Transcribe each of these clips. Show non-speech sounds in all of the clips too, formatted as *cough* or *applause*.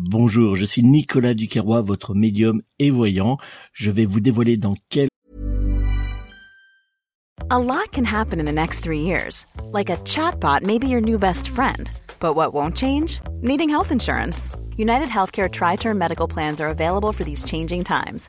Bonjour, je suis Nicolas Duquerrois, votre médium et voyant. Je vais vous dévoiler dans quel... A lot can happen in the next three years. Like a chatbot may be your new best friend. But what won't change? Needing health insurance. United Healthcare Tri-Term Medical Plans are available for these changing times.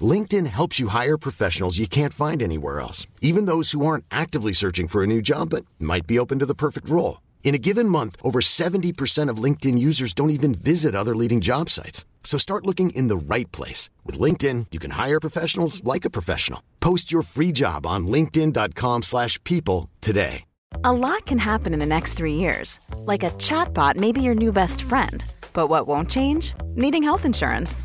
LinkedIn helps you hire professionals you can't find anywhere else, even those who aren't actively searching for a new job but might be open to the perfect role. In a given month, over 70% of LinkedIn users don't even visit other leading job sites. So start looking in the right place. With LinkedIn, you can hire professionals like a professional. Post your free job on linkedin.com slash people today. A lot can happen in the next three years. Like a chatbot may be your new best friend. But what won't change? Needing health insurance.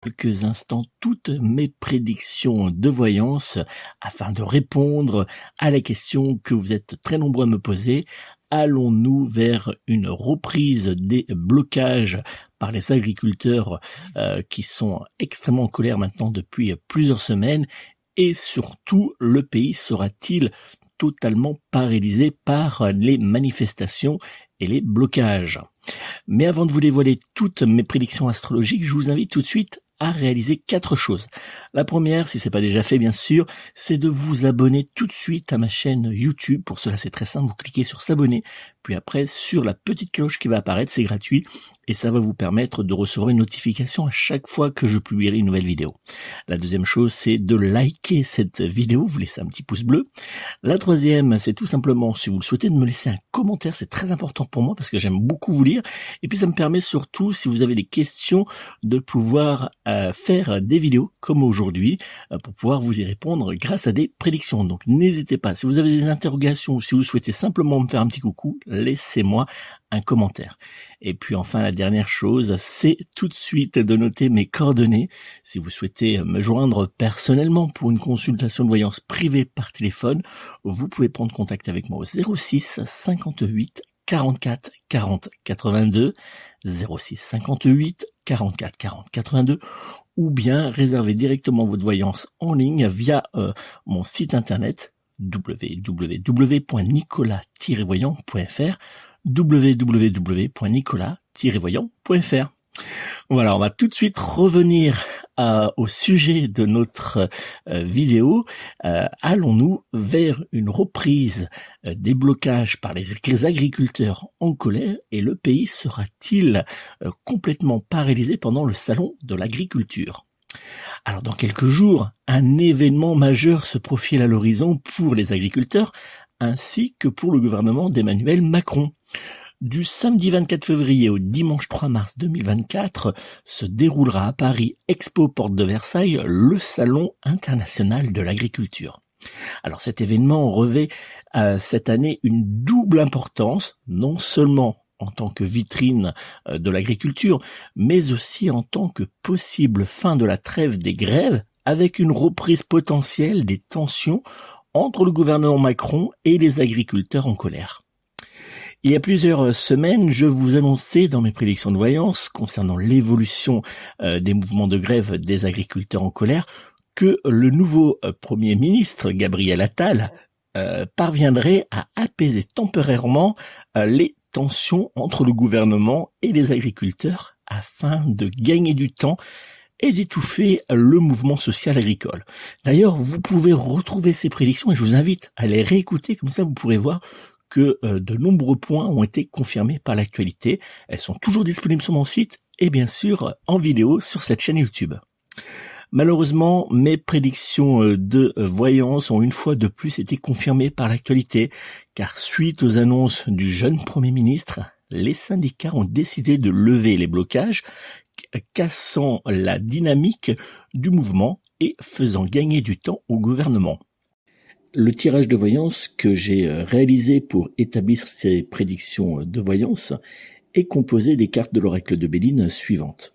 quelques instants toutes mes prédictions de voyance afin de répondre à la question que vous êtes très nombreux à me poser. Allons-nous vers une reprise des blocages par les agriculteurs euh, qui sont extrêmement en colère maintenant depuis plusieurs semaines? Et surtout le pays sera-t-il totalement paralysé par les manifestations et les blocages? Mais avant de vous dévoiler toutes mes prédictions astrologiques, je vous invite tout de suite à réaliser quatre choses. La première, si c'est pas déjà fait bien sûr, c'est de vous abonner tout de suite à ma chaîne YouTube. Pour cela, c'est très simple, vous cliquez sur s'abonner, puis après sur la petite cloche qui va apparaître, c'est gratuit et ça va vous permettre de recevoir une notification à chaque fois que je publierai une nouvelle vidéo. La deuxième chose, c'est de liker cette vidéo, vous laissez un petit pouce bleu. La troisième, c'est tout simplement, si vous le souhaitez, de me laisser un commentaire, c'est très important pour moi parce que j'aime beaucoup vous lire. Et puis ça me permet surtout, si vous avez des questions, de pouvoir euh, faire des vidéos comme aujourd'hui euh, pour pouvoir vous y répondre grâce à des prédictions. Donc n'hésitez pas, si vous avez des interrogations ou si vous souhaitez simplement me faire un petit coucou, laissez-moi un commentaire. Et puis enfin, la dernière chose, c'est tout de suite de noter mes coordonnées. Si vous souhaitez me joindre personnellement pour une consultation de voyance privée par téléphone, vous pouvez prendre contact avec moi au 06 58 44 40 82 06 58 44 40 82 ou bien réserver directement votre voyance en ligne via euh, mon site internet www.nicolas-voyant.fr www.nicolas-voyant.fr. Voilà, on va tout de suite revenir euh, au sujet de notre euh, vidéo. Euh, allons-nous vers une reprise des blocages par les, agriculteurs en colère et le pays sera-t-il complètement paralysé pendant le salon de l'agriculture? Alors dans quelques jours, un événement majeur se profile à l'horizon pour les agriculteurs ainsi que pour le gouvernement d'Emmanuel Macron. Du samedi 24 février au dimanche 3 mars 2024 se déroulera à Paris Expo Porte de Versailles le Salon international de l'agriculture. Alors cet événement revêt euh, cette année une double importance, non seulement en tant que vitrine euh, de l'agriculture, mais aussi en tant que possible fin de la trêve des grèves avec une reprise potentielle des tensions entre le gouvernement Macron et les agriculteurs en colère. Il y a plusieurs semaines, je vous annonçais dans mes prédictions de voyance concernant l'évolution euh, des mouvements de grève des agriculteurs en colère que le nouveau euh, Premier ministre, Gabriel Attal, euh, parviendrait à apaiser temporairement les tensions entre le gouvernement et les agriculteurs afin de gagner du temps et d'étouffer le mouvement social agricole. D'ailleurs, vous pouvez retrouver ces prédictions et je vous invite à les réécouter, comme ça vous pourrez voir que euh, de nombreux points ont été confirmés par l'actualité. Elles sont toujours disponibles sur mon site et bien sûr en vidéo sur cette chaîne YouTube. Malheureusement, mes prédictions euh, de voyance ont une fois de plus été confirmées par l'actualité, car suite aux annonces du jeune Premier ministre, les syndicats ont décidé de lever les blocages, cassant la dynamique du mouvement et faisant gagner du temps au gouvernement. Le tirage de voyance que j'ai euh, réalisé pour établir ces prédictions de voyance est composé des cartes de l'oracle de Béline suivantes.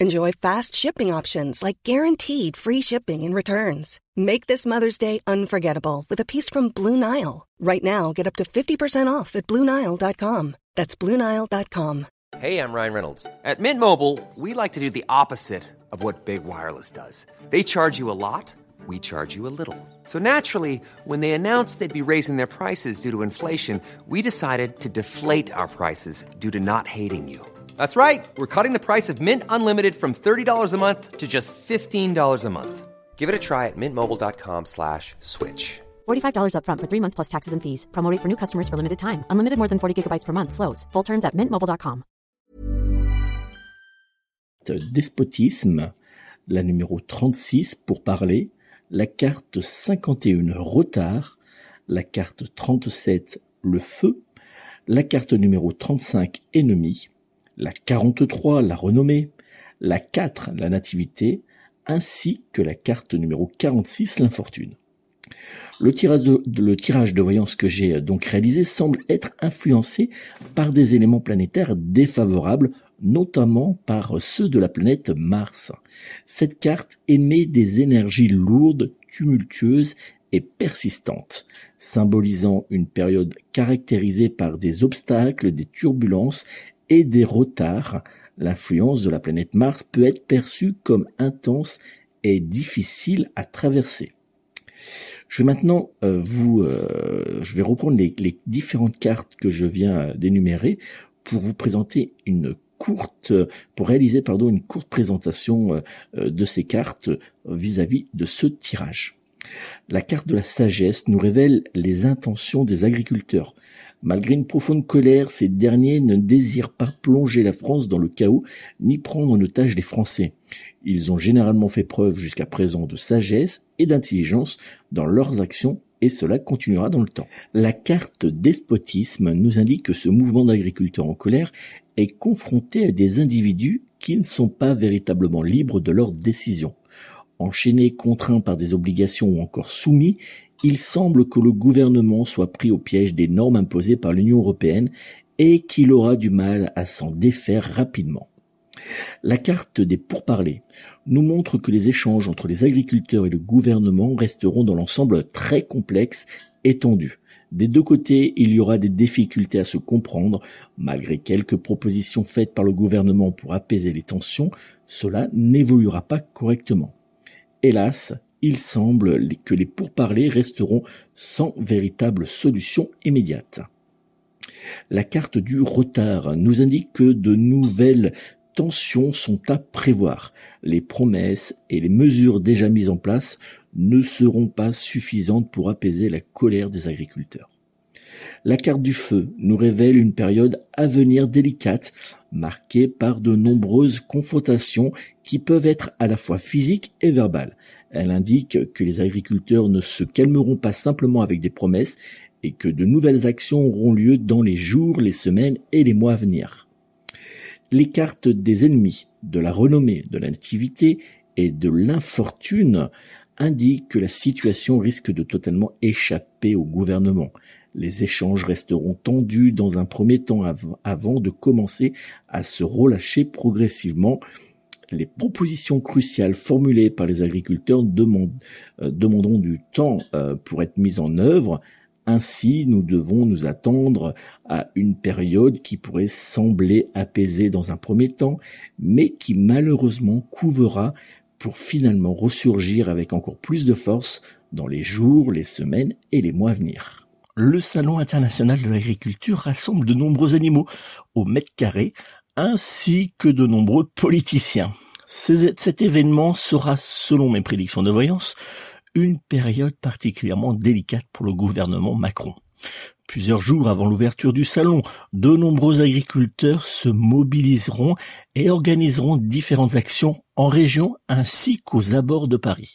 Enjoy fast shipping options like guaranteed free shipping and returns. Make this Mother's Day unforgettable with a piece from Blue Nile. Right now, get up to 50% off at BlueNile.com. That's BlueNile.com. Hey, I'm Ryan Reynolds. At Mint Mobile, we like to do the opposite of what Big Wireless does. They charge you a lot, we charge you a little. So naturally, when they announced they'd be raising their prices due to inflation, we decided to deflate our prices due to not hating you. That's right. We're cutting the price of Mint Unlimited from $30 a month to just $15 a month. Give it a try at mintmobile.com slash switch. $45 upfront for three months plus taxes and fees. Promo rate for new customers for limited time. Unlimited more than 40 gigabytes per month. Slows. Full terms at mintmobile.com. Despotisme, la numéro 36 pour parler, la carte 51 retard, la carte 37 le feu, la carte numéro 35 ennemi, la 43 la renommée, la 4 la nativité, ainsi que la carte numéro 46 l'infortune. Le tirage, de, le tirage de voyance que j'ai donc réalisé semble être influencé par des éléments planétaires défavorables, notamment par ceux de la planète Mars. Cette carte émet des énergies lourdes, tumultueuses et persistantes, symbolisant une période caractérisée par des obstacles, des turbulences et des retards, l'influence de la planète Mars peut être perçue comme intense et difficile à traverser. Je vais maintenant euh, vous, euh, je vais reprendre les, différentes cartes que je viens d'énumérer pour vous présenter une courte, pour réaliser pardon une courte présentation euh, de ces cartes vis-à-vis -vis de ce tirage. La carte de la sagesse nous révèle les intentions des agriculteurs. Malgré une profonde colère, ces derniers ne désirent pas plonger la France dans le chaos ni prendre en otage les Français. Ils ont généralement fait preuve jusqu'à présent de sagesse et d'intelligence dans leurs actions et cela continuera dans le temps. La carte despotisme nous indique que ce mouvement d'agriculteurs en colère est confronté à des individus qui ne sont pas véritablement libres de leurs décisions. Enchaînés, contraints par des obligations ou encore soumis, il semble que le gouvernement soit pris au piège des normes imposées par l'Union européenne et qu'il aura du mal à s'en défaire rapidement. La carte des pourparlers nous montre que les échanges entre les agriculteurs et le gouvernement resteront dans l'ensemble très complexes et tendus. Des deux côtés, il y aura des difficultés à se comprendre. Malgré quelques propositions faites par le gouvernement pour apaiser les tensions, cela n'évoluera pas correctement. Hélas, il semble que les pourparlers resteront sans véritable solution immédiate. La carte du retard nous indique que de nouvelles tensions sont à prévoir. Les promesses et les mesures déjà mises en place ne seront pas suffisantes pour apaiser la colère des agriculteurs. La carte du feu nous révèle une période à venir délicate, marquée par de nombreuses confrontations qui peuvent être à la fois physiques et verbales. Elle indique que les agriculteurs ne se calmeront pas simplement avec des promesses et que de nouvelles actions auront lieu dans les jours, les semaines et les mois à venir. Les cartes des ennemis, de la renommée, de la nativité et de l'infortune indiquent que la situation risque de totalement échapper au gouvernement. Les échanges resteront tendus dans un premier temps avant de commencer à se relâcher progressivement les propositions cruciales formulées par les agriculteurs euh, demanderont du temps euh, pour être mises en œuvre. Ainsi, nous devons nous attendre à une période qui pourrait sembler apaisée dans un premier temps, mais qui malheureusement couvera pour finalement ressurgir avec encore plus de force dans les jours, les semaines et les mois à venir. Le Salon international de l'agriculture rassemble de nombreux animaux au mètre carré, ainsi que de nombreux politiciens. Cet événement sera, selon mes prédictions de voyance, une période particulièrement délicate pour le gouvernement Macron. Plusieurs jours avant l'ouverture du salon, de nombreux agriculteurs se mobiliseront et organiseront différentes actions en région ainsi qu'aux abords de Paris.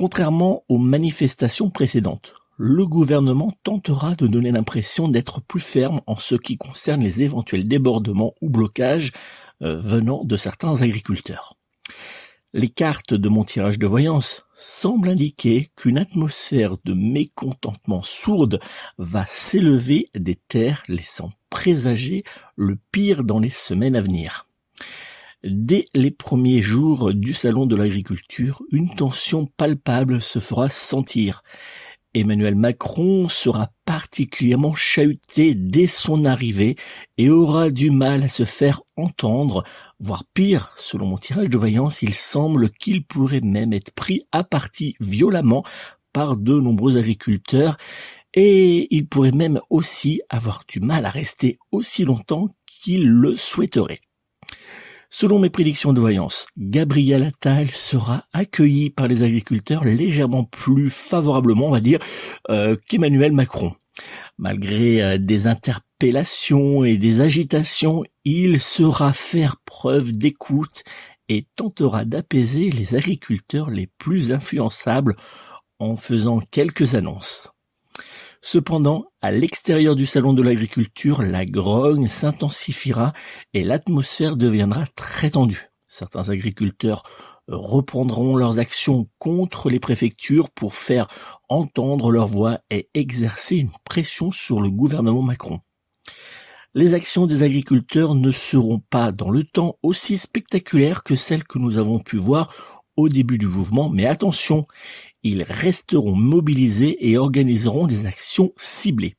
Contrairement aux manifestations précédentes, le gouvernement tentera de donner l'impression d'être plus ferme en ce qui concerne les éventuels débordements ou blocages euh, venant de certains agriculteurs. Les cartes de mon tirage de voyance semblent indiquer qu'une atmosphère de mécontentement sourde va s'élever des terres laissant présager le pire dans les semaines à venir. Dès les premiers jours du salon de l'agriculture, une tension palpable se fera sentir. Emmanuel Macron sera particulièrement chahuté dès son arrivée et aura du mal à se faire entendre, voire pire, selon mon tirage de voyance, il semble qu'il pourrait même être pris à partie violemment par de nombreux agriculteurs et il pourrait même aussi avoir du mal à rester aussi longtemps qu'il le souhaiterait. Selon mes prédictions de voyance, Gabriel Attal sera accueilli par les agriculteurs légèrement plus favorablement, on va dire, euh, qu'Emmanuel Macron. Malgré euh, des interpellations et des agitations, il saura faire preuve d'écoute et tentera d'apaiser les agriculteurs les plus influençables en faisant quelques annonces. Cependant, à l'extérieur du salon de l'agriculture, la grogne s'intensifiera et l'atmosphère deviendra très tendue. Certains agriculteurs reprendront leurs actions contre les préfectures pour faire entendre leur voix et exercer une pression sur le gouvernement Macron. Les actions des agriculteurs ne seront pas dans le temps aussi spectaculaires que celles que nous avons pu voir au début du mouvement, mais attention, ils resteront mobilisés et organiseront des actions ciblées.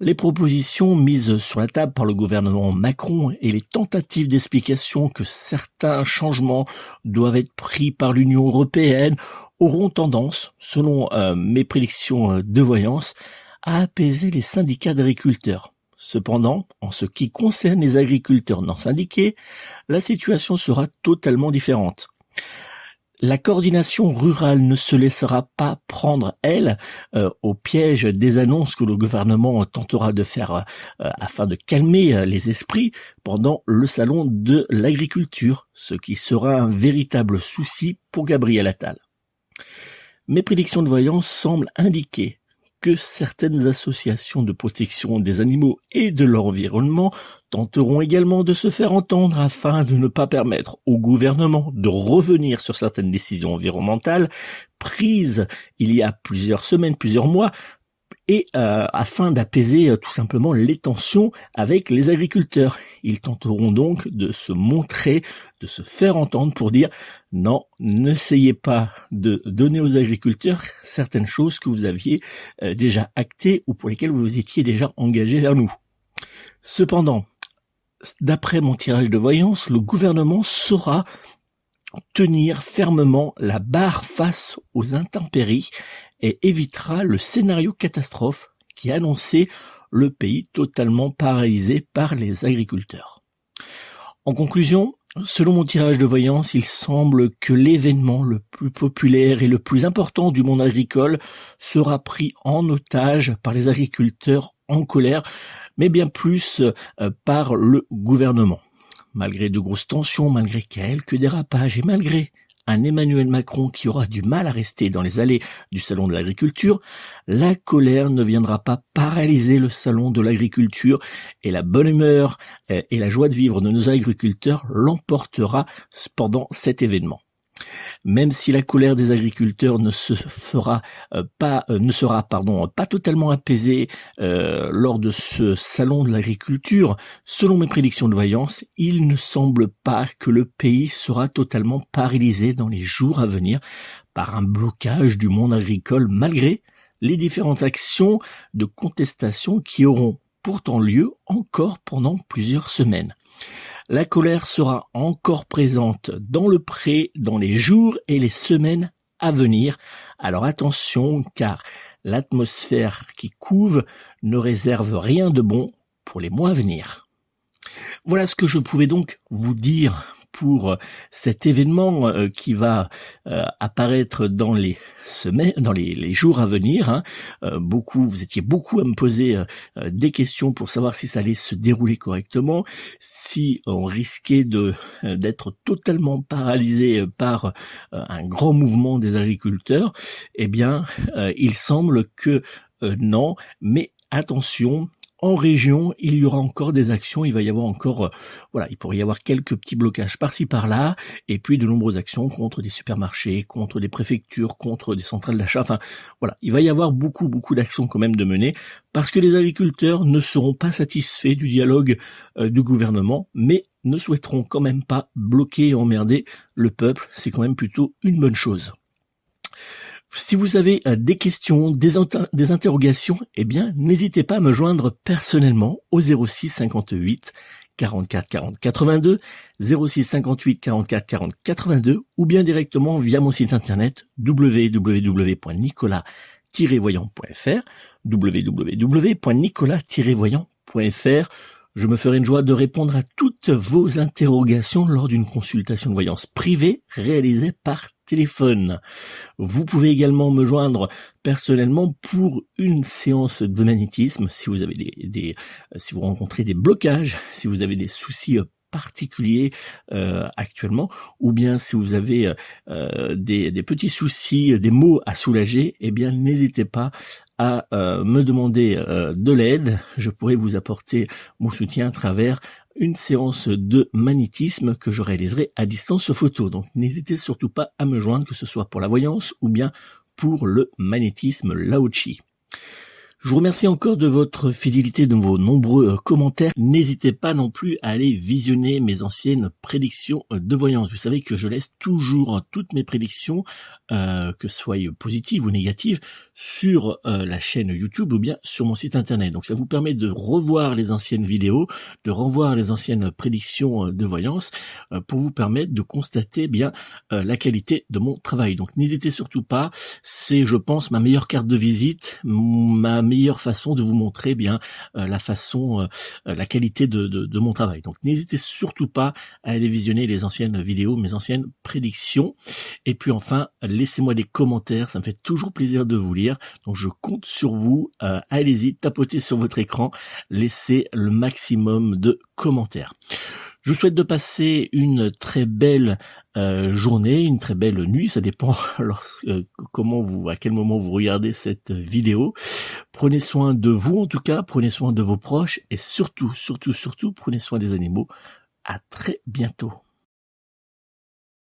Les propositions mises sur la table par le gouvernement Macron et les tentatives d'explication que certains changements doivent être pris par l'Union européenne auront tendance, selon euh, mes prédictions euh, de voyance, à apaiser les syndicats d'agriculteurs. Cependant, en ce qui concerne les agriculteurs non syndiqués, la situation sera totalement différente. La coordination rurale ne se laissera pas prendre, elle, euh, au piège des annonces que le gouvernement tentera de faire euh, afin de calmer euh, les esprits pendant le salon de l'agriculture, ce qui sera un véritable souci pour Gabriel Attal. Mes prédictions de voyance semblent indiquer que certaines associations de protection des animaux et de leur environnement tenteront également de se faire entendre afin de ne pas permettre au gouvernement de revenir sur certaines décisions environnementales prises il y a plusieurs semaines, plusieurs mois, et euh, afin d'apaiser tout simplement les tensions avec les agriculteurs. Ils tenteront donc de se montrer, de se faire entendre pour dire non, n'essayez pas de donner aux agriculteurs certaines choses que vous aviez déjà actées ou pour lesquelles vous étiez déjà engagés vers nous. Cependant, d'après mon tirage de voyance, le gouvernement saura tenir fermement la barre face aux intempéries et évitera le scénario catastrophe qui annonçait le pays totalement paralysé par les agriculteurs. En conclusion, selon mon tirage de voyance, il semble que l'événement le plus populaire et le plus important du monde agricole sera pris en otage par les agriculteurs en colère mais bien plus euh, par le gouvernement. Malgré de grosses tensions, malgré quelques dérapages et malgré un Emmanuel Macron qui aura du mal à rester dans les allées du salon de l'agriculture, la colère ne viendra pas paralyser le salon de l'agriculture et la bonne humeur euh, et la joie de vivre de nos agriculteurs l'emportera pendant cet événement même si la colère des agriculteurs ne se fera euh, pas, euh, ne sera pardon pas totalement apaisée euh, lors de ce salon de l'agriculture, selon mes prédictions de voyance, il ne semble pas que le pays sera totalement paralysé dans les jours à venir par un blocage du monde agricole malgré les différentes actions de contestation qui auront pourtant lieu encore pendant plusieurs semaines. La colère sera encore présente dans le pré dans les jours et les semaines à venir. Alors attention car l'atmosphère qui couve ne réserve rien de bon pour les mois à venir. Voilà ce que je pouvais donc vous dire pour euh, cet événement euh, qui va euh, apparaître dans les semaines, dans les, jours à venir. Hein. beaucoup, vous étiez beaucoup à me poser des questions pour savoir si ça allait se dérouler correctement, si on risquait de d'être totalement paralysé par un grand mouvement des agriculteurs. Eh bien, il semble que non, mais attention, en région, il y aura encore des actions, il va y avoir encore, euh, voilà, il pourrait y avoir quelques petits blocages par-ci par-là, et puis de nombreuses actions contre des supermarchés, contre des préfectures, contre des centrales d'achat. Enfin, voilà, il va y avoir beaucoup, beaucoup d'actions quand même de mener, parce que les agriculteurs ne seront pas satisfaits du dialogue euh, du gouvernement, mais ne souhaiteront quand même pas bloquer et emmerder le peuple. C'est quand même plutôt une bonne chose. Si vous avez euh, des questions, des, interrogations, eh bien, n'hésitez pas à me joindre personnellement au 06 58 44 40 82, 06 58 44 40 82, ou bien directement via mon site internet www.nicolas-voyant.fr, www.nicolas-voyant.fr. Je me ferai une joie de répondre à toutes vos interrogations lors d'une consultation de voyance privée réalisée par téléphone. Vous pouvez également me joindre personnellement pour une séance de magnétisme si vous avez des, si vous rencontrez des blocages, si vous avez des soucis particuliers euh, actuellement, ou bien si vous avez euh, des, des, petits soucis, des maux à soulager, eh bien n'hésitez pas à euh, me demander euh, de l'aide. Je pourrais vous apporter mon soutien à travers une séance de magnétisme que je réaliserai à distance photo. Donc n'hésitez surtout pas à me joindre, que ce soit pour la voyance ou bien pour le magnétisme Laochi. Je vous remercie encore de votre fidélité, de vos nombreux euh, commentaires. N'hésitez pas non plus à aller visionner mes anciennes prédictions euh, de voyance. Vous savez que je laisse toujours hein, toutes mes prédictions, euh, que soit positives ou négatives, sur la chaîne YouTube ou bien sur mon site internet. Donc ça vous permet de revoir les anciennes vidéos, de revoir les anciennes prédictions de voyance pour vous permettre de constater bien la qualité de mon travail. Donc n'hésitez surtout pas. C'est, je pense, ma meilleure carte de visite, ma meilleure façon de vous montrer bien euh, la façon, euh, euh, la qualité de, de, mon travail. Donc n'hésitez surtout pas à aller visionner les anciennes vidéos, mes anciennes prédictions. Et puis enfin, laissez-moi des commentaires, ça me fait toujours plaisir de vous lire. Donc je compte sur vous. Allez-y, tapotez sur votre écran, laissez le maximum de commentaires. Je vous souhaite de passer une très belle euh, journée, une très belle nuit. Ça dépend *laughs* euh, comment vous, à quel moment vous regardez cette vidéo. Prenez soin de vous en tout cas, prenez soin de vos proches et surtout, surtout, surtout, prenez soin des animaux. À très bientôt.